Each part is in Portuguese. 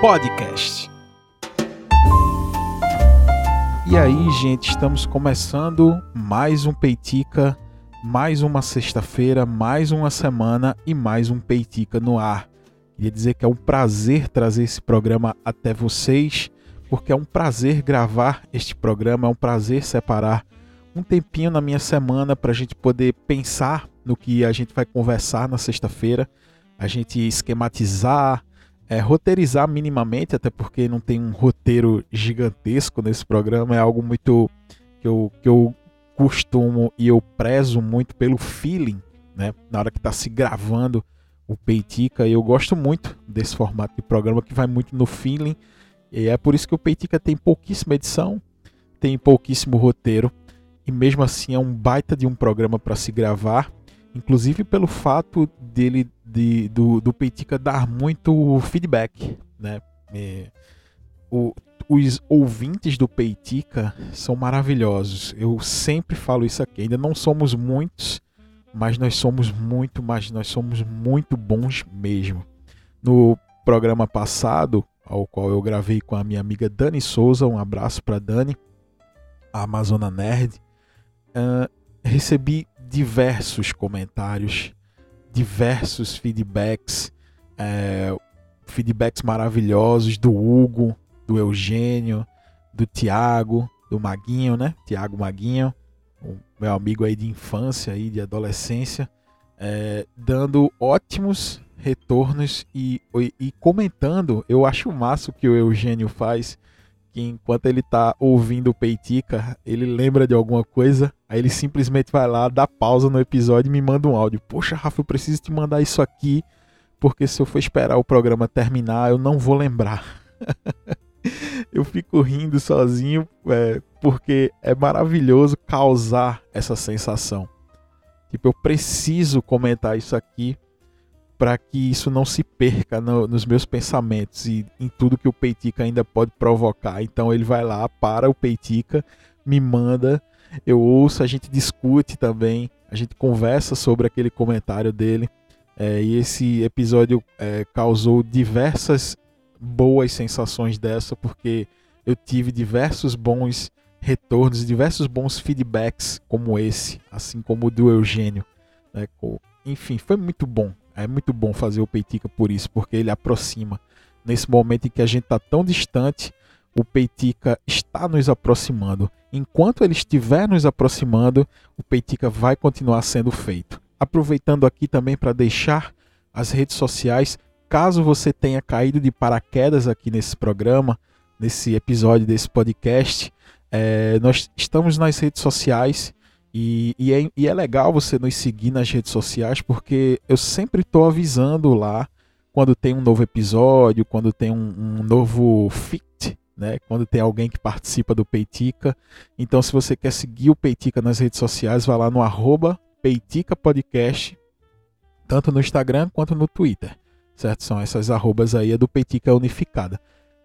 Podcast. E aí, gente, estamos começando mais um Peitica, mais uma sexta-feira, mais uma semana e mais um Peitica no ar. Queria dizer que é um prazer trazer esse programa até vocês, porque é um prazer gravar este programa, é um prazer separar um tempinho na minha semana para a gente poder pensar no que a gente vai conversar na sexta-feira, a gente esquematizar, é, roteirizar minimamente, até porque não tem um roteiro gigantesco nesse programa, é algo muito que eu, que eu costumo e eu prezo muito pelo feeling, né? Na hora que está se gravando o Peitica, eu gosto muito desse formato de programa que vai muito no feeling, e é por isso que o Peitica tem pouquíssima edição, tem pouquíssimo roteiro, e mesmo assim é um baita de um programa para se gravar inclusive pelo fato dele de, do, do Peitica dar muito feedback, né? É, o, os ouvintes do Peitica são maravilhosos. Eu sempre falo isso aqui. Ainda não somos muitos, mas nós somos muito, mas nós somos muito bons mesmo. No programa passado, ao qual eu gravei com a minha amiga Dani Souza, um abraço para Dani, a Amazona Nerd, uh, recebi diversos comentários, diversos feedbacks, é, feedbacks maravilhosos do Hugo, do Eugênio, do Tiago, do Maguinho, né? Tiago Maguinho, meu amigo aí de infância e de adolescência, é, dando ótimos retornos e, e, comentando. Eu acho o que o Eugênio faz que enquanto ele tá ouvindo o Peitica, ele lembra de alguma coisa, aí ele simplesmente vai lá, dá pausa no episódio e me manda um áudio. Poxa, Rafa, eu preciso te mandar isso aqui, porque se eu for esperar o programa terminar, eu não vou lembrar. eu fico rindo sozinho, é, porque é maravilhoso causar essa sensação. Tipo, eu preciso comentar isso aqui para que isso não se perca no, nos meus pensamentos e em tudo que o Peitica ainda pode provocar. Então ele vai lá, para o Peitica, me manda, eu ouço, a gente discute também, a gente conversa sobre aquele comentário dele. É, e esse episódio é, causou diversas boas sensações dessa, porque eu tive diversos bons retornos, diversos bons feedbacks como esse, assim como o do Eugênio. Né? Enfim, foi muito bom. É muito bom fazer o Peitica por isso, porque ele aproxima. Nesse momento em que a gente está tão distante, o Peitica está nos aproximando. Enquanto ele estiver nos aproximando, o Peitica vai continuar sendo feito. Aproveitando aqui também para deixar as redes sociais, caso você tenha caído de paraquedas aqui nesse programa, nesse episódio desse podcast, é, nós estamos nas redes sociais e, e, é, e, é, legal você nos seguir nas redes sociais, porque eu sempre estou avisando lá quando tem um novo episódio, quando tem um, um, novo fit, né? quando tem alguém que participa do Peitica. Então, se você quer seguir o Peitica nas redes sociais, vá lá no arroba Peitica Podcast, tanto no Instagram quanto no Twitter. Certo? São essas arrobas aí, a do Peitica Unificada.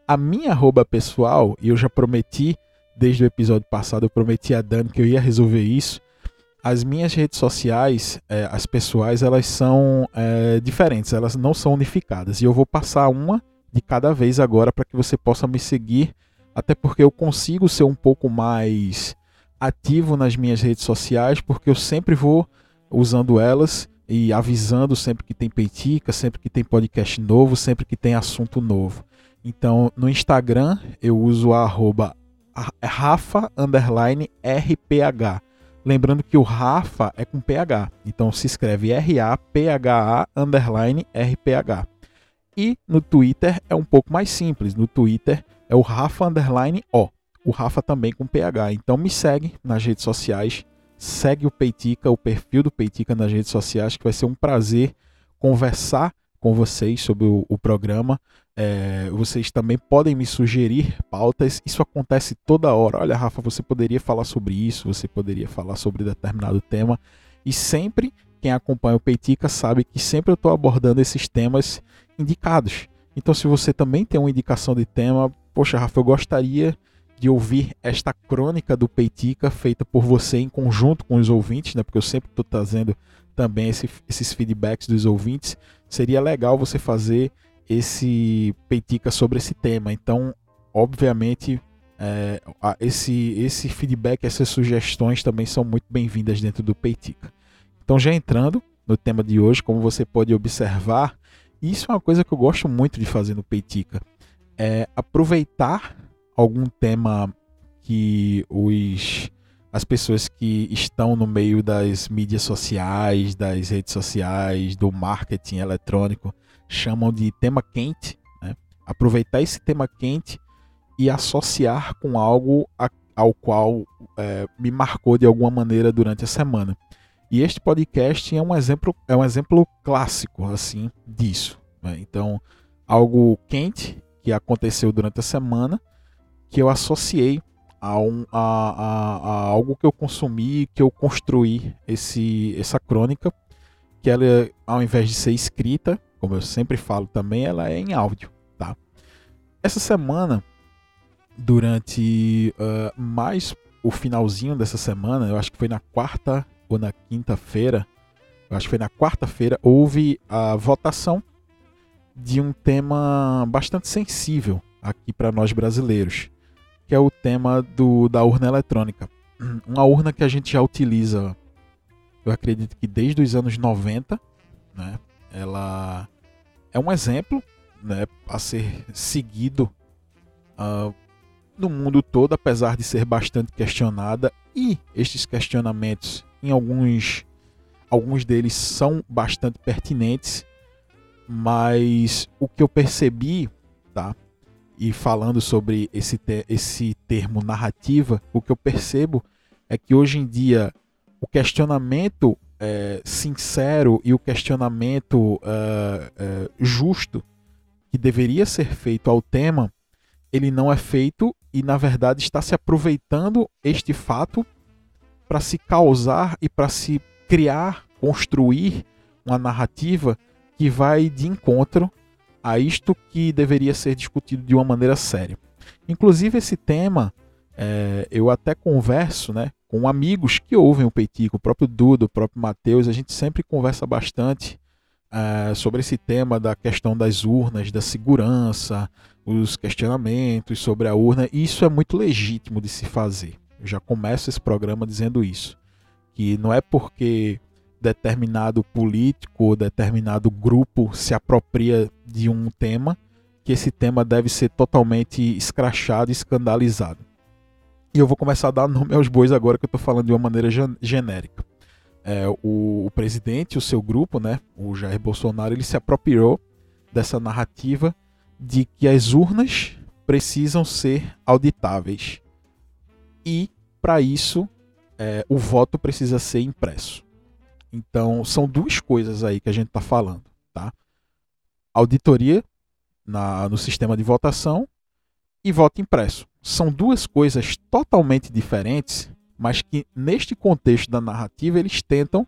A minha arroba pessoal, eu já prometi desde o episódio passado, eu prometi a Dani que eu ia resolver isso. As minhas redes sociais, é, as pessoais, elas são é, diferentes, elas não são unificadas. E eu vou passar uma de cada vez agora para que você possa me seguir, até porque eu consigo ser um pouco mais ativo nas minhas redes sociais, porque eu sempre vou usando elas e avisando sempre que tem peitica, sempre que tem podcast novo, sempre que tem assunto novo. Então, no Instagram, eu uso a arroba Rafa underline RPH. Lembrando que o Rafa é com PH. Então se escreve R-A-P-H-A underline RPH. E no Twitter é um pouco mais simples. No Twitter é o Rafa underline O. O Rafa também com PH. Então me segue nas redes sociais. Segue o Peitica, o perfil do Peitica nas redes sociais, que vai ser um prazer conversar com vocês sobre o, o programa. É, vocês também podem me sugerir pautas. Isso acontece toda hora. Olha, Rafa, você poderia falar sobre isso, você poderia falar sobre determinado tema. E sempre quem acompanha o Peitica sabe que sempre eu estou abordando esses temas indicados. Então, se você também tem uma indicação de tema, poxa, Rafa, eu gostaria de ouvir esta crônica do Peitica feita por você em conjunto com os ouvintes, né? Porque eu sempre estou trazendo também esse, esses feedbacks dos ouvintes. Seria legal você fazer esse Peitica sobre esse tema. Então, obviamente, é, esse, esse feedback, essas sugestões também são muito bem-vindas dentro do Peitica. Então, já entrando no tema de hoje, como você pode observar, isso é uma coisa que eu gosto muito de fazer no Peitica, é aproveitar algum tema que os as pessoas que estão no meio das mídias sociais, das redes sociais, do marketing eletrônico, chamam de tema quente. Né? Aproveitar esse tema quente e associar com algo a, ao qual é, me marcou de alguma maneira durante a semana. E este podcast é um exemplo, é um exemplo clássico assim disso. Né? Então, algo quente que aconteceu durante a semana que eu associei a, um, a, a, a, algo que eu consumi, que eu construí esse, essa crônica, que ela, ao invés de ser escrita, como eu sempre falo também, ela é em áudio, tá? Essa semana, durante uh, mais o finalzinho dessa semana, eu acho que foi na quarta ou na quinta-feira, eu acho que foi na quarta-feira, houve a votação de um tema bastante sensível aqui para nós brasileiros, que é o tema do, da urna eletrônica. Uma urna que a gente já utiliza, eu acredito que desde os anos 90, né? Ela é um exemplo né, a ser seguido uh, no mundo todo, apesar de ser bastante questionada, e estes questionamentos, em alguns, alguns deles são bastante pertinentes, mas o que eu percebi, tá? E falando sobre esse, te esse termo narrativa, o que eu percebo é que hoje em dia o questionamento é, sincero e o questionamento é, é, justo que deveria ser feito ao tema, ele não é feito e na verdade está se aproveitando este fato para se causar e para se criar, construir uma narrativa que vai de encontro a isto que deveria ser discutido de uma maneira séria. Inclusive, esse tema é, eu até converso né, com amigos que ouvem o Peitico, o próprio Dudo, o próprio Matheus, a gente sempre conversa bastante é, sobre esse tema da questão das urnas, da segurança, os questionamentos sobre a urna, e isso é muito legítimo de se fazer. Eu já começo esse programa dizendo isso, que não é porque determinado político ou determinado grupo se apropria de um tema, que esse tema deve ser totalmente escrachado escandalizado. E eu vou começar a dar nome aos bois agora que eu estou falando de uma maneira genérica. É, o, o, presidente, o seu grupo, né, o Jair Bolsonaro, ele se apropriou dessa narrativa de que as urnas precisam ser auditáveis. E, para isso, é, o voto precisa ser impresso. Então, são duas coisas aí que a gente está falando, tá? Auditoria na, no sistema de votação e voto impresso. São duas coisas totalmente diferentes, mas que neste contexto da narrativa eles tentam,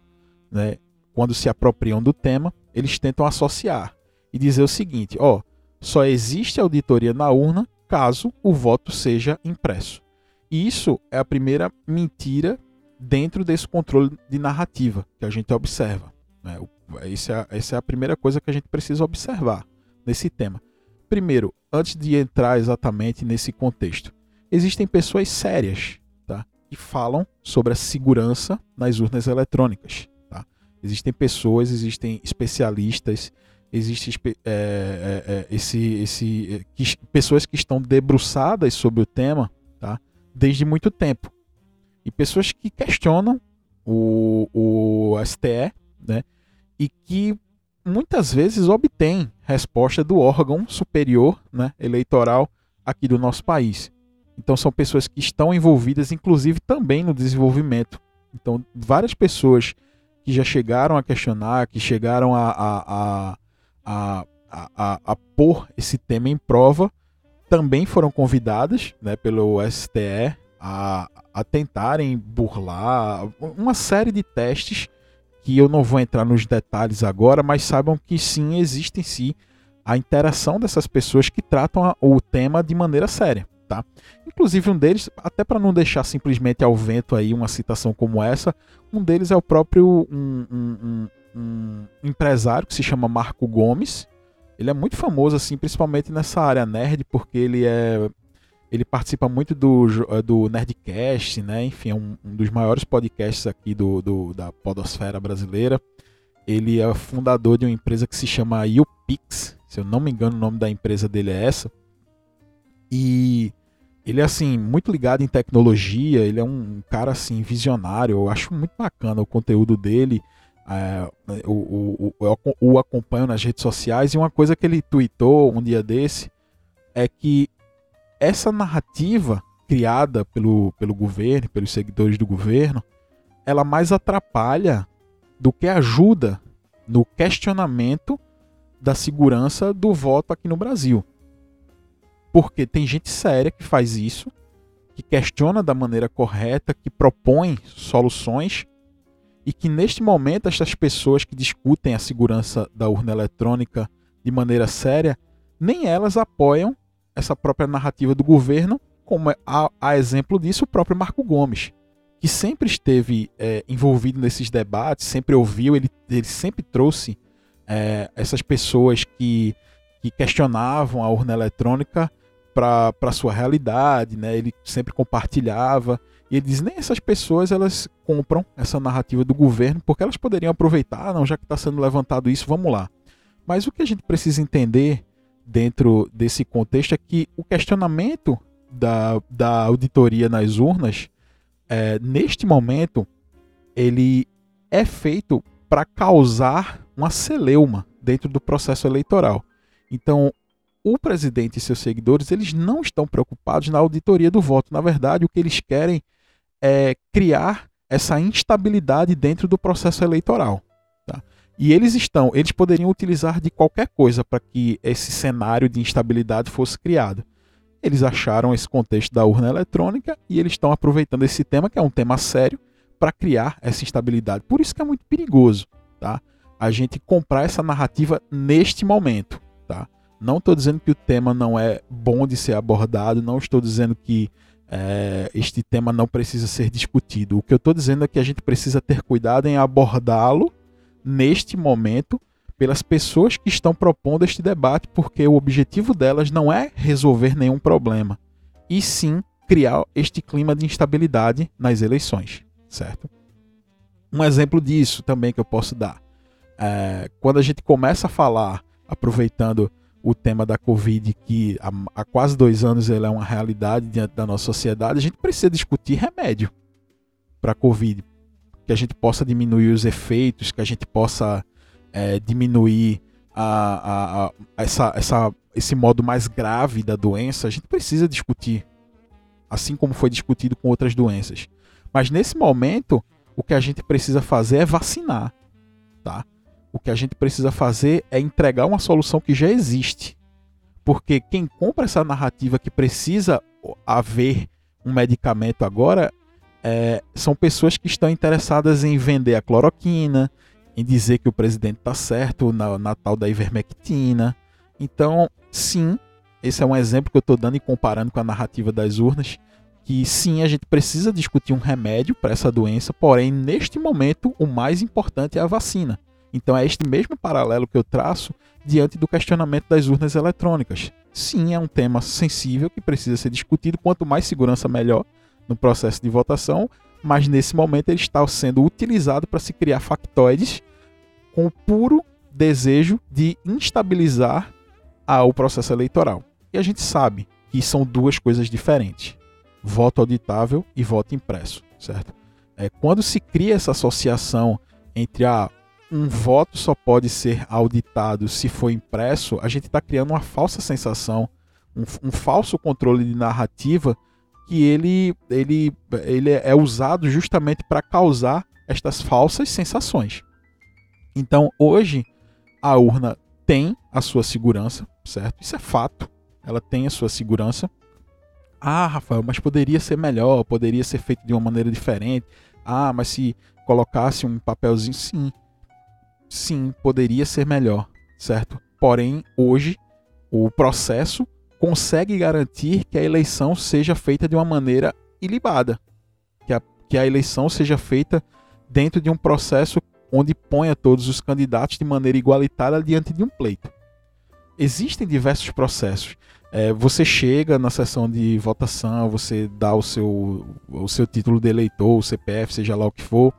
né, quando se apropriam do tema, eles tentam associar e dizer o seguinte: ó, só existe auditoria na urna caso o voto seja impresso. E isso é a primeira mentira dentro desse controle de narrativa que a gente observa. Né? Essa, é, essa é a primeira coisa que a gente precisa observar nesse tema. Primeiro, antes de entrar exatamente nesse contexto, existem pessoas sérias tá? que falam sobre a segurança nas urnas eletrônicas. Tá? Existem pessoas, existem especialistas, existem é, é, é, esse, esse, é, que, pessoas que estão debruçadas sobre o tema tá? desde muito tempo e pessoas que questionam o, o STE, né? E que muitas vezes obtêm resposta do órgão superior, né, eleitoral aqui do nosso país. Então são pessoas que estão envolvidas, inclusive também no desenvolvimento. Então várias pessoas que já chegaram a questionar, que chegaram a, a, a, a, a pôr esse tema em prova, também foram convidadas né, pelo STE a, a tentarem burlar uma série de testes que eu não vou entrar nos detalhes agora, mas saibam que sim, existe em si a interação dessas pessoas que tratam a, o tema de maneira séria. Tá? Inclusive um deles, até para não deixar simplesmente ao vento aí uma citação como essa, um deles é o próprio um, um, um, um empresário que se chama Marco Gomes, Ele é muito famoso, assim, principalmente nessa área nerd, porque ele é. Ele participa muito do, do Nerdcast, né? Enfim, é um, um dos maiores podcasts aqui do, do, da Podosfera brasileira. Ele é fundador de uma empresa que se chama YouPix. Se eu não me engano, o nome da empresa dele é essa. E ele é assim muito ligado em tecnologia, ele é um cara assim visionário, eu acho muito bacana o conteúdo dele. É, o acompanho nas redes sociais e uma coisa que ele tweetou um dia desse é que essa narrativa criada pelo, pelo governo, pelos seguidores do governo, ela mais atrapalha do que ajuda no questionamento da segurança do voto aqui no Brasil. Porque tem gente séria que faz isso, que questiona da maneira correta, que propõe soluções e que neste momento essas pessoas que discutem a segurança da urna eletrônica de maneira séria, nem elas apoiam essa própria narrativa do governo, como é, a, a exemplo disso o próprio Marco Gomes, que sempre esteve é, envolvido nesses debates, sempre ouviu, ele, ele sempre trouxe é, essas pessoas que, que questionavam a urna eletrônica para sua realidade, né? Ele sempre compartilhava e ele diz nem essas pessoas elas compram essa narrativa do governo porque elas poderiam aproveitar, ah, não, já que está sendo levantado isso, vamos lá. Mas o que a gente precisa entender dentro desse contexto é que o questionamento da, da auditoria nas urnas, é, neste momento, ele é feito para causar uma celeuma dentro do processo eleitoral. Então, o presidente e seus seguidores eles não estão preocupados na auditoria do voto. Na verdade, o que eles querem é criar essa instabilidade dentro do processo eleitoral. Tá? E eles estão, eles poderiam utilizar de qualquer coisa para que esse cenário de instabilidade fosse criado. Eles acharam esse contexto da urna eletrônica e eles estão aproveitando esse tema, que é um tema sério, para criar essa instabilidade. Por isso que é muito perigoso, tá? A gente comprar essa narrativa neste momento, tá? Não estou dizendo que o tema não é bom de ser abordado, não estou dizendo que é, este tema não precisa ser discutido. O que eu estou dizendo é que a gente precisa ter cuidado em abordá-lo neste momento pelas pessoas que estão propondo este debate, porque o objetivo delas não é resolver nenhum problema, e sim criar este clima de instabilidade nas eleições, certo? Um exemplo disso também que eu posso dar. É, quando a gente começa a falar, aproveitando o tema da Covid, que há, há quase dois anos ele é uma realidade diante da nossa sociedade, a gente precisa discutir remédio para a Covid, que a gente possa diminuir os efeitos, que a gente possa é, diminuir a, a, a, essa, essa, esse modo mais grave da doença, a gente precisa discutir, assim como foi discutido com outras doenças. Mas nesse momento, o que a gente precisa fazer é vacinar, tá? O que a gente precisa fazer é entregar uma solução que já existe. Porque quem compra essa narrativa que precisa haver um medicamento agora é, são pessoas que estão interessadas em vender a cloroquina, em dizer que o presidente está certo na, na tal da ivermectina. Então, sim, esse é um exemplo que eu estou dando e comparando com a narrativa das urnas, que sim, a gente precisa discutir um remédio para essa doença, porém, neste momento, o mais importante é a vacina. Então é este mesmo paralelo que eu traço diante do questionamento das urnas eletrônicas. Sim, é um tema sensível que precisa ser discutido, quanto mais segurança melhor no processo de votação, mas nesse momento ele está sendo utilizado para se criar factoides com o puro desejo de instabilizar a, o processo eleitoral. E a gente sabe que são duas coisas diferentes: voto auditável e voto impresso, certo? É, quando se cria essa associação entre a um voto só pode ser auditado se for impresso, a gente está criando uma falsa sensação, um, um, falso controle de narrativa que ele, ele, ele é usado justamente para causar estas falsas sensações. Então, hoje, a urna tem a sua segurança, certo? Isso é fato. Ela tem a sua segurança. Ah, Rafael, mas poderia ser melhor, poderia ser feito de uma maneira diferente. Ah, mas se colocasse um papelzinho, sim, sim, poderia ser melhor, certo? Porém, hoje, o processo consegue garantir que a eleição seja feita de uma maneira ilibada, que a, que a eleição seja feita dentro de um processo onde ponha todos os candidatos de maneira igualitária diante de um pleito. existem diversos processos. É, você chega na sessão de votação, você dá o seu, o seu título de eleitor, o CPF, seja lá o que for,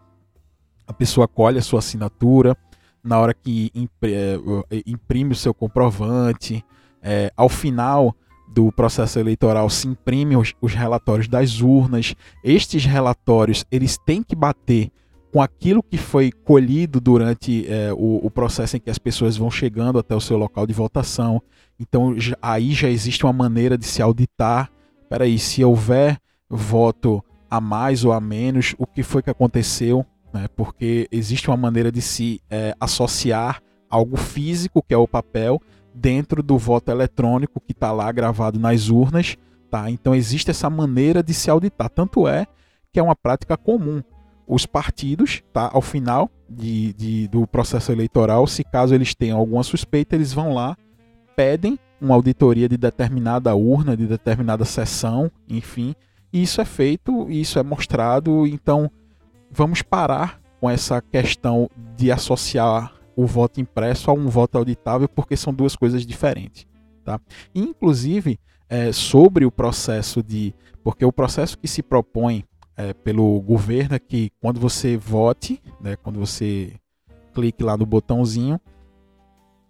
a pessoa colhe a sua assinatura, na hora que é, imprime o seu comprovante, é, ao final do processo eleitoral se imprimem os, os, relatórios das urnas. Estes relatórios eles têm que bater com aquilo que foi colhido durante é, o, o, processo em que as pessoas vão chegando até o seu local de votação. Então já, aí já existe uma maneira de se auditar. Peraí, se houver voto a mais ou a menos, o que foi que aconteceu? Né? Porque existe uma maneira de se é, associar algo físico, que é o papel, dentro do voto eletrônico que está lá gravado nas urnas. Tá? Então existe essa maneira de se auditar. Tanto é que é uma prática comum. Os partidos, tá, ao final de, de, do processo eleitoral, se caso eles tenham alguma suspeita, eles vão lá, pedem uma auditoria de determinada urna, de determinada sessão, enfim. E isso é feito, isso é mostrado. Então vamos parar com essa questão de associar o voto impresso a um voto auditável, porque são duas coisas diferentes. Tá? Inclusive, é, sobre o processo de. Porque o processo que se propõe é, pelo governo é que quando você vote, né, quando você clique lá no botãozinho,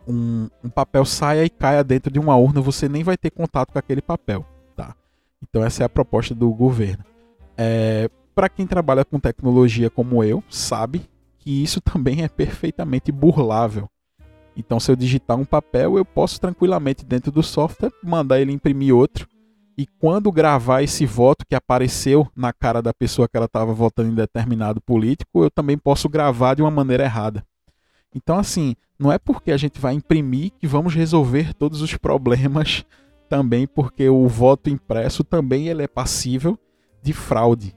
um, um, papel saia e caia dentro de uma urna, você nem vai ter contato com aquele papel. Tá? Então, essa é a proposta do governo. É, Para quem trabalha com tecnologia como eu, sabe que isso também é perfeitamente burlável. Então, se eu digitar um papel, eu posso tranquilamente dentro do software mandar ele imprimir outro. E quando gravar esse voto que apareceu na cara da pessoa que ela estava votando em determinado político, eu também posso gravar de uma maneira errada. Então, assim, não é porque a gente vai imprimir que vamos resolver todos os problemas também, porque o voto impresso também ele é passível de fraude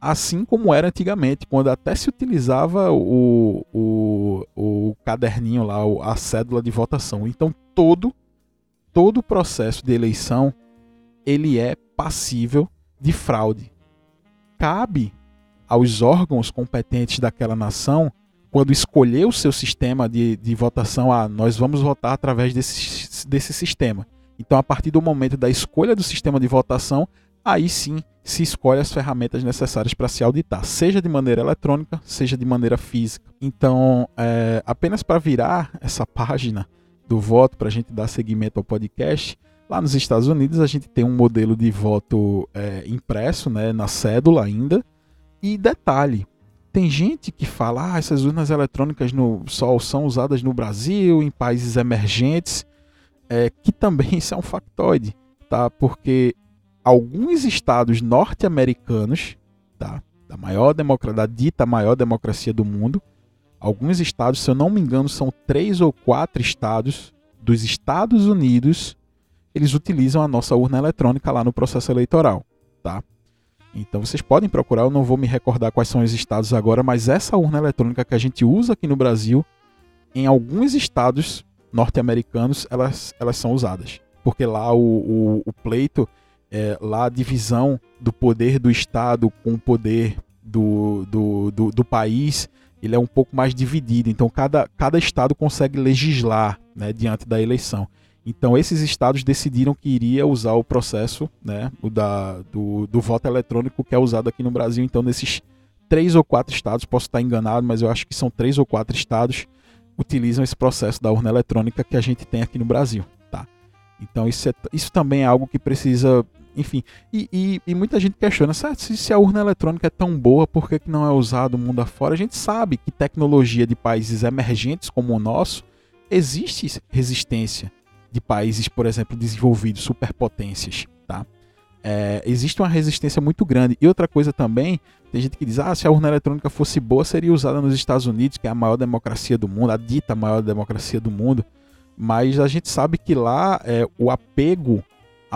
assim como era antigamente, quando até se utilizava o, o, o caderninho lá, a cédula de votação. Então todo todo o processo de eleição ele é passível de fraude. Cabe aos órgãos competentes daquela nação, quando escolher o seu sistema de, de votação, ah, nós vamos votar através desse, desse sistema. Então, a partir do momento da escolha do sistema de votação, aí sim se escolhe as ferramentas necessárias para se auditar, seja de maneira eletrônica, seja de maneira física. Então, é, apenas para virar essa página do voto, para a gente dar seguimento ao podcast, lá nos Estados Unidos a gente tem um modelo de voto é, impresso, né, na cédula ainda. E detalhe, tem gente que fala, ah, essas urnas eletrônicas no, só são usadas no Brasil, em países emergentes, é, que também isso é um factoide, tá? Porque alguns estados norte-americanos, tá? da maior democracia, da dita maior democracia do mundo, alguns estados, se eu não me engano, são três ou quatro estados dos Estados Unidos, eles utilizam a nossa urna eletrônica lá no processo eleitoral, tá? Então vocês podem procurar, eu não vou me recordar quais são os estados agora, mas essa urna eletrônica que a gente usa aqui no Brasil, em alguns estados norte-americanos, elas, elas são usadas. Porque lá o, o, o pleito é, lá a divisão do poder do Estado com o poder do, do, do, do, país ele é um pouco mais dividido. Então cada, cada estado consegue legislar né, diante da eleição. Então esses estados decidiram que iria usar o processo né, o da, do, do voto eletrônico que é usado aqui no Brasil. Então nesses três ou quatro estados, posso estar enganado, mas eu acho que são três ou quatro estados utilizam esse processo da urna eletrônica que a gente tem aqui no Brasil. Tá? Então isso, é, isso também é algo que precisa enfim, e, e, e, muita gente questiona, se, se a urna eletrônica é tão boa, por que, que não é usado mundo afora? A gente sabe que tecnologia de países emergentes como o nosso, existe resistência de países, por exemplo, desenvolvidos, superpotências, tá? É, existe uma resistência muito grande. E outra coisa também, tem gente que diz, ah, se a urna eletrônica fosse boa, seria usada nos Estados Unidos, que é a maior democracia do mundo, a dita maior democracia do mundo. Mas a gente sabe que lá é, o apego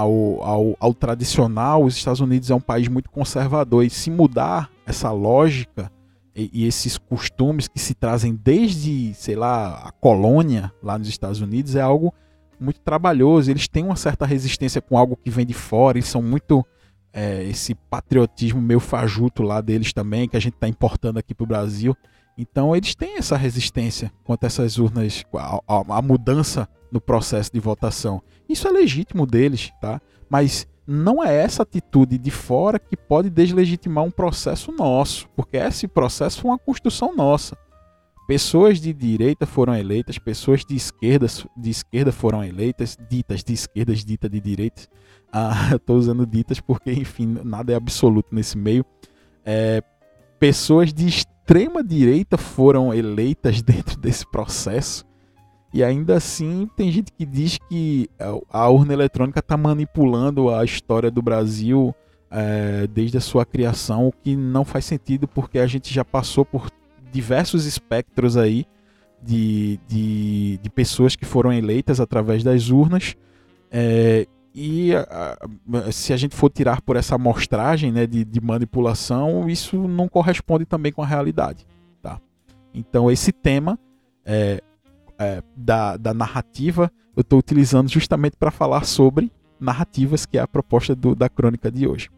ao, ao, ao tradicional, os Estados Unidos é um país muito conservador e se mudar essa lógica e, e, esses costumes que se trazem desde, sei lá, a colônia lá nos Estados Unidos é algo muito trabalhoso. Eles têm uma certa resistência com algo que vem de fora, eles são muito. É, esse patriotismo meio fajuto lá deles também, que a gente está importando aqui para o Brasil. Então eles têm essa resistência quanto a essas urnas, a, a, a mudança no processo de votação. Isso é legítimo deles, tá? Mas não é essa atitude de fora que pode deslegitimar um processo nosso, porque esse processo foi uma construção nossa. Pessoas de direita foram eleitas, pessoas de esquerda, de esquerda foram eleitas, ditas de esquerdas, ditas de direitas. Ah, estou usando ditas porque, enfim, nada é absoluto nesse meio. É, pessoas de extrema direita foram eleitas dentro desse processo. E ainda assim, tem gente que diz que a urna eletrônica está manipulando a história do Brasil é, desde a sua criação, o que não faz sentido porque a gente já passou por diversos espectros aí de, de, de pessoas que foram eleitas através das urnas. É, e a, a, se a gente for tirar por essa amostragem né, de, de manipulação, isso não corresponde também com a realidade. Tá? Então, esse tema é, é, da, da narrativa, eu estou utilizando justamente para falar sobre narrativas, que é a proposta do, da crônica de hoje.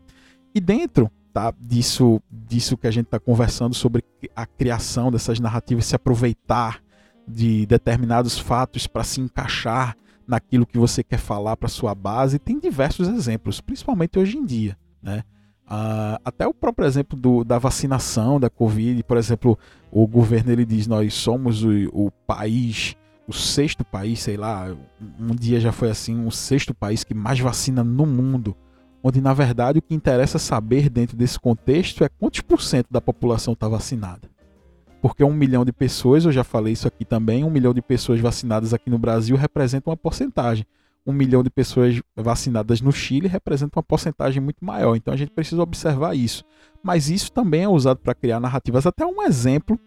E dentro tá, disso, disso que a gente está conversando sobre a criação dessas narrativas, se aproveitar de determinados fatos para se encaixar naquilo que você quer falar para sua base, tem diversos exemplos, principalmente hoje em dia, né? Uh, até o próprio exemplo do, da vacinação da Covid, por exemplo, o governo ele diz nós somos o, o país, o sexto país, sei lá, um dia já foi assim, o sexto país que mais vacina no mundo, onde na verdade o que interessa saber dentro desse contexto é quantos por cento da população está vacinada. Porque um milhão de pessoas, eu já falei isso aqui também, um milhão de pessoas vacinadas aqui no Brasil representa uma porcentagem um milhão de pessoas vacinadas no Chile representa uma porcentagem muito maior. Então a gente precisa observar isso. Mas isso também é usado para criar narrativas. Até um exemplo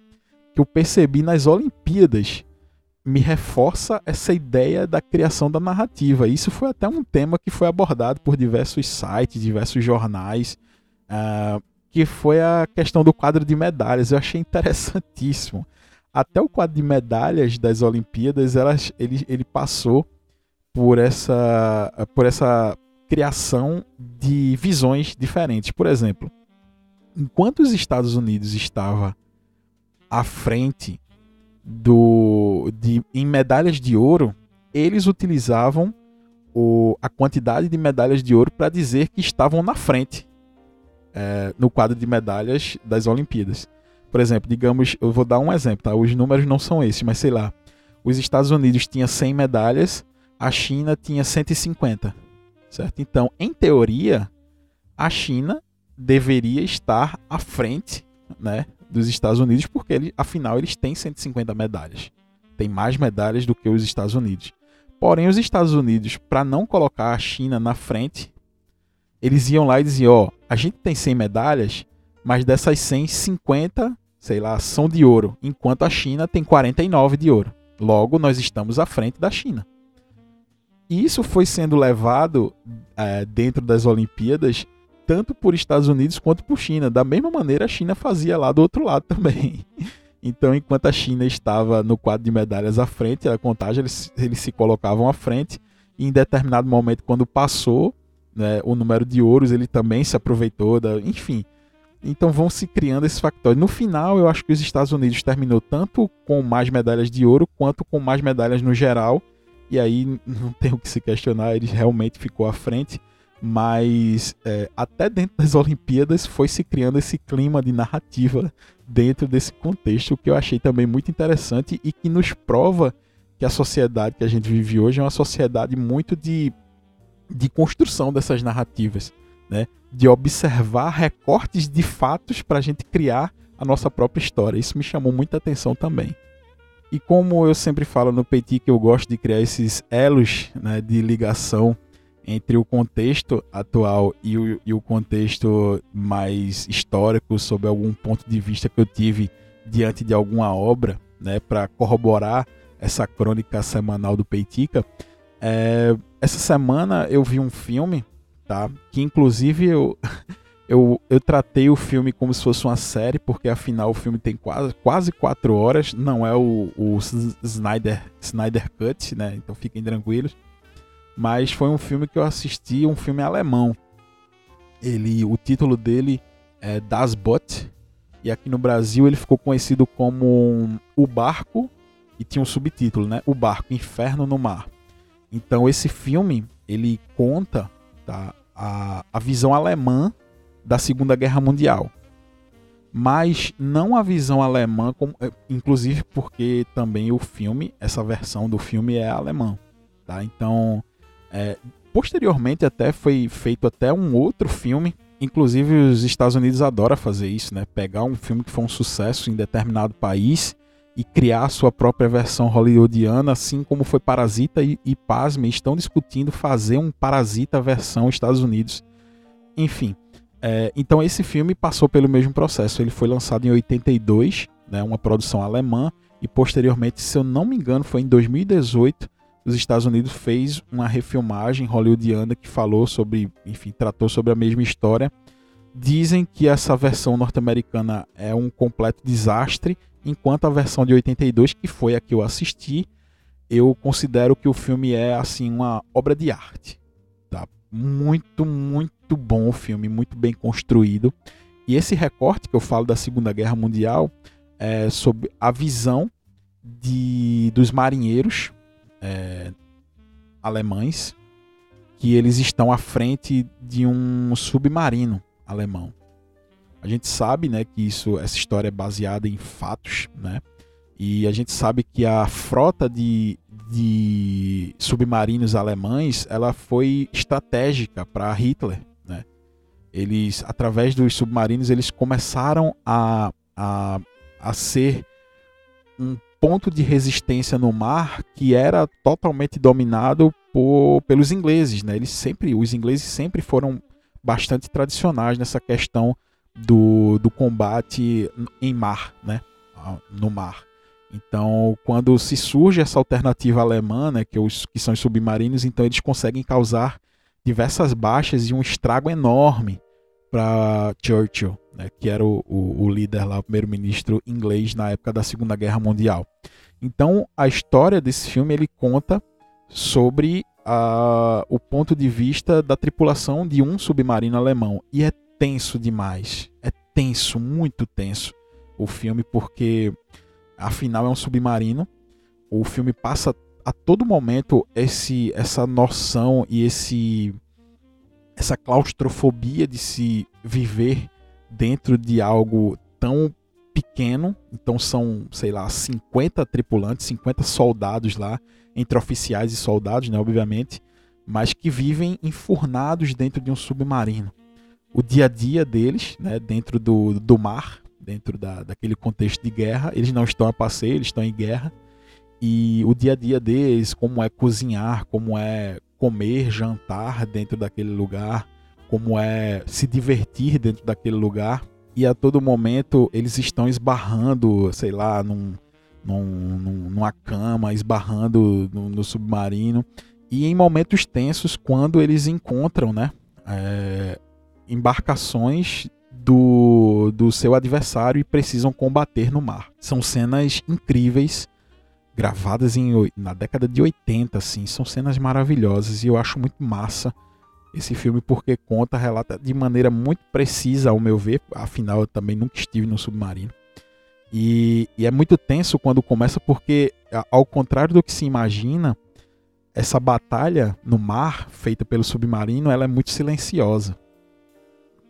que eu percebi nas Olimpíadas me reforça essa ideia da criação da narrativa. Isso foi até um tema que foi abordado por diversos sites, diversos jornais, uh, que foi a questão do quadro de medalhas. Eu achei interessantíssimo. Até o quadro de medalhas das Olimpíadas, elas, ele, ele passou por essa, por essa criação de visões diferentes. Por exemplo, enquanto os Estados Unidos estava à frente do de, em medalhas de ouro, eles utilizavam o, a quantidade de medalhas de ouro para dizer que estavam na frente é, no quadro de medalhas das Olimpíadas. Por exemplo, digamos, eu vou dar um exemplo, tá? Os números não são esses, mas sei lá. Os Estados Unidos tinha 100 medalhas, a China tinha 150, certo? Então, em teoria, a China deveria estar à frente, né, dos Estados Unidos, porque ele, afinal eles têm 150 medalhas. Tem mais medalhas do que os Estados Unidos. Porém, os Estados Unidos, para não colocar a China na frente, eles iam lá e diziam: ó, a gente tem 100 medalhas, mas dessas 100, 50, sei lá, são de ouro, enquanto a China tem 49 de ouro. Logo, nós estamos à frente da China. Isso foi sendo levado é, dentro das Olimpíadas tanto por Estados Unidos quanto por China. Da mesma maneira, a China fazia lá do outro lado também. Então, enquanto a China estava no quadro de medalhas à frente, a contagem, eles, eles se colocavam à frente. E em determinado momento, quando passou né, o número de ouros, ele também se aproveitou. Da, enfim, então vão se criando esses factores. No final, eu acho que os Estados Unidos terminou tanto com mais medalhas de ouro quanto com mais medalhas no geral e aí não tem o que se questionar, ele realmente ficou à frente. Mas é, até dentro das Olimpíadas foi se criando esse clima de narrativa dentro desse contexto, que eu achei também muito interessante e que nos prova que a sociedade que a gente vive hoje é uma sociedade muito de, de construção dessas narrativas, né? de observar recortes de fatos para a gente criar a nossa própria história. Isso me chamou muita atenção também. E como eu sempre falo no Petit que eu gosto de criar esses elos né, de ligação entre o contexto atual e o, e o contexto mais histórico, sobre algum ponto de vista que eu tive diante de alguma obra, né, para corroborar essa crônica semanal do Peitica. É, essa semana eu vi um filme, tá? Que inclusive eu eu, eu tratei o filme como se fosse uma série, porque afinal o filme tem quase, quase quatro horas, não é o, o Snyder, Snyder Cut, né? Então fiquem tranquilos. Mas foi um filme que eu assisti, um filme alemão. Ele, o título dele é Das Boot, e aqui no Brasil ele ficou conhecido como O Barco, e tinha um subtítulo, né? O Barco, Inferno no Mar. Então esse filme ele conta tá, a, a visão alemã da Segunda Guerra Mundial, mas não a visão alemã, como, é, inclusive porque também o filme, essa versão do filme é alemã, tá? Então, é, posteriormente até foi feito até um outro filme, inclusive os Estados Unidos adoram fazer isso, né? Pegar um filme que foi um sucesso em determinado país e criar a sua própria versão hollywoodiana, assim como foi Parasita e, e pasme, estão discutindo fazer um Parasita versão Estados Unidos. Enfim, é, então esse filme passou pelo mesmo processo. Ele foi lançado em 82, né, uma produção alemã, e posteriormente, se eu não me engano, foi em 2018, os Estados Unidos fez uma refilmagem hollywoodiana que falou sobre, enfim, tratou sobre a mesma história. Dizem que essa versão norte-americana é um completo desastre enquanto a versão de 82, que foi a que eu assisti, eu considero que o filme é assim uma obra de arte. Tá? Muito, muito bom o filme, muito bem construído. E esse recorte que eu falo da Segunda Guerra Mundial é sobre a visão de, dos marinheiros é, alemães que eles estão à frente de um submarino alemão. A gente sabe, né, que isso, essa história é baseada em fatos, né? E a gente sabe que a frota de, de submarinos alemães, ela foi estratégica para Hitler? Eles, através dos submarinos, eles começaram a, a, a ser um ponto de resistência no mar que era totalmente dominado por, pelos ingleses, né? Eles sempre, os ingleses sempre foram bastante tradicionais nessa questão do, do combate em mar, né? no mar. Então, quando se surge essa alternativa alemã, né, que, os, que são os submarinos, então eles conseguem causar diversas baixas e um estrago enorme para Churchill, né, que era o, o, o líder lá, o primeiro-ministro inglês na época da Segunda Guerra Mundial. Então, a história desse filme ele conta sobre a, o ponto de vista da tripulação de um submarino alemão e é tenso demais. É tenso, muito tenso o filme, porque afinal é um submarino. O filme passa a todo momento esse, essa noção e esse essa claustrofobia de se viver dentro de algo tão pequeno. Então são, sei lá, 50 tripulantes, 50 soldados lá, entre oficiais e soldados, né, obviamente, mas que vivem enfurnados dentro de um submarino o dia a dia deles, né, dentro do, do mar, dentro da, daquele contexto de guerra. Eles não estão a passeio, eles estão em guerra. E o dia a dia deles, como é cozinhar, como é comer, jantar dentro daquele lugar, como é se divertir dentro daquele lugar. E a todo momento eles estão esbarrando, sei lá, num, num, numa cama, esbarrando no, no submarino. E em momentos tensos, quando eles encontram, né? É, embarcações do, do seu adversário e precisam combater no mar. São cenas incríveis, gravadas em, na década de 80, assim, são cenas maravilhosas e eu acho muito massa esse filme porque conta, relata de maneira muito precisa, ao meu ver, afinal eu também nunca estive no submarino. E, e é muito tenso quando começa porque, ao contrário do que se imagina, essa batalha no mar feita pelo submarino, ela é muito silenciosa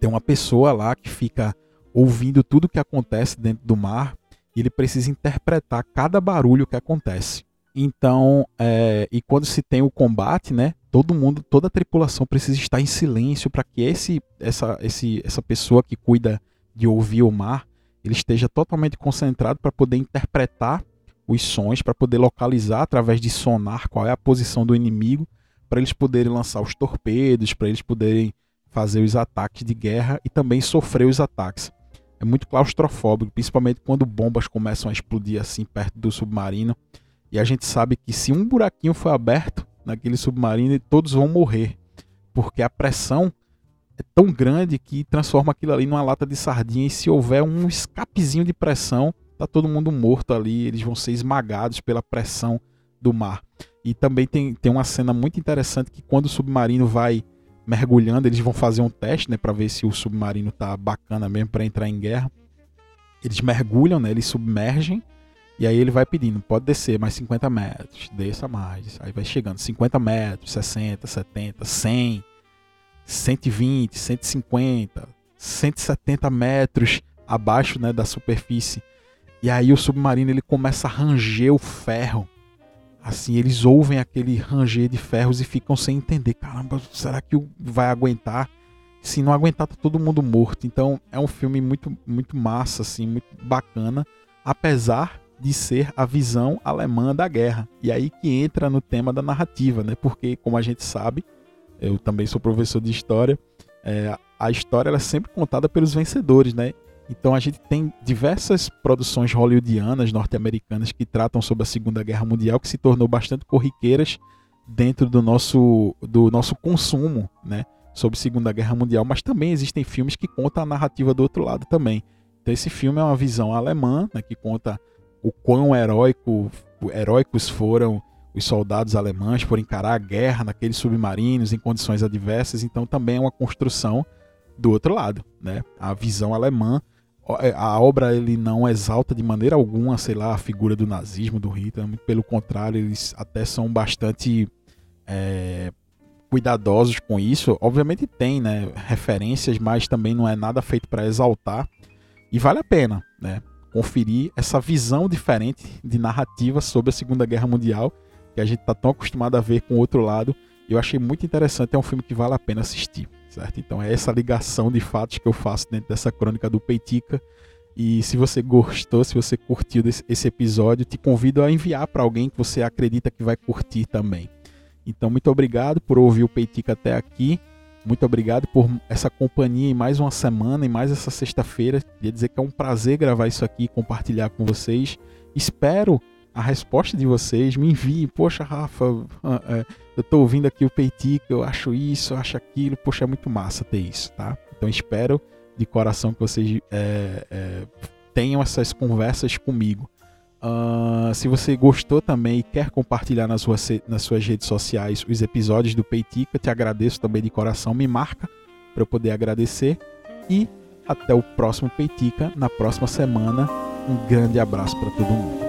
tem uma pessoa lá que fica ouvindo tudo que acontece dentro do mar e ele precisa interpretar cada barulho que acontece. Então, é, e quando se tem o combate, né, todo mundo, toda a tripulação precisa estar em silêncio para que esse, essa, esse, essa pessoa que cuida de ouvir o mar, ele esteja totalmente concentrado para poder interpretar os sons, para poder localizar através de sonar qual é a posição do inimigo, para eles poderem lançar os torpedos, para eles poderem fazer os ataques de guerra e também sofrer os ataques. É muito claustrofóbico, principalmente quando bombas começam a explodir assim perto do submarino. E a gente sabe que se um buraquinho for aberto naquele submarino, todos vão morrer, porque a pressão é tão grande que transforma aquilo ali numa lata de sardinha. E se houver um escapezinho de pressão, tá todo mundo morto ali. Eles vão ser esmagados pela pressão do mar. E também tem, tem uma cena muito interessante que quando o submarino vai mergulhando, eles vão fazer um teste, né, para ver se o submarino tá bacana mesmo para entrar em guerra. Eles mergulham, né, eles submergem E aí ele vai pedindo, pode descer mais 50 metros, desça mais. Aí vai chegando 50 metros, 60, 70, 100, 120, 150, 170 metros abaixo né, da superfície. E aí o submarino ele começa a ranger o ferro. Assim, eles ouvem aquele ranger de ferros e ficam sem entender. Caramba, será que vai aguentar? Se não aguentar, tá todo mundo morto. Então é um filme muito, muito massa, assim, muito bacana. Apesar de ser a visão alemã da guerra. E aí que entra no tema da narrativa, né? Porque, como a gente sabe, eu também sou professor de história, é, a história é sempre contada pelos vencedores, né? Então a gente tem diversas produções hollywoodianas, norte-americanas, que tratam sobre a Segunda Guerra Mundial, que se tornou bastante corriqueiras dentro do nosso, do nosso consumo, né? Sobre Segunda Guerra Mundial, mas também existem filmes que contam a narrativa do outro lado também. Então esse filme é uma visão alemã, né, que conta o quão heróico, heróicos foram os soldados alemães por encarar a guerra naqueles submarinos em condições adversas, então também é uma construção do outro lado, né? A visão alemã, a obra ele não exalta de maneira alguma, sei lá, a figura do nazismo, do Hitler, pelo contrário, eles até são bastante é, cuidadosos com isso. Obviamente tem, né, referências, mas também não é nada feito para exaltar e vale a pena, né? conferir essa visão diferente de narrativa sobre a Segunda Guerra Mundial, que a gente está tão acostumado a ver com o outro lado. Eu achei muito interessante, é um filme que vale a pena assistir, certo? Então é essa ligação de fatos que eu faço dentro dessa crônica do Peitica. E se você gostou, se você curtiu esse episódio, te convido a enviar para alguém que você acredita que vai curtir também. Então, muito obrigado por ouvir o Peitica até aqui. Muito obrigado por essa companhia em mais uma semana, em mais essa sexta-feira. Queria dizer que é um prazer gravar isso aqui e compartilhar com vocês. Espero a resposta de vocês. Me enviem. Poxa, Rafa, ah, é, eu estou ouvindo aqui o Peitica, eu acho isso, eu acho aquilo. Poxa, é muito massa ter isso, tá? Então espero de coração que vocês é, é, tenham essas conversas comigo. Uh, se você gostou também e quer compartilhar nas suas, nas suas redes sociais os episódios do Peitica, te agradeço também de coração. Me marca para eu poder agradecer. E até o próximo Peitica, na próxima semana. Um grande abraço para todo mundo.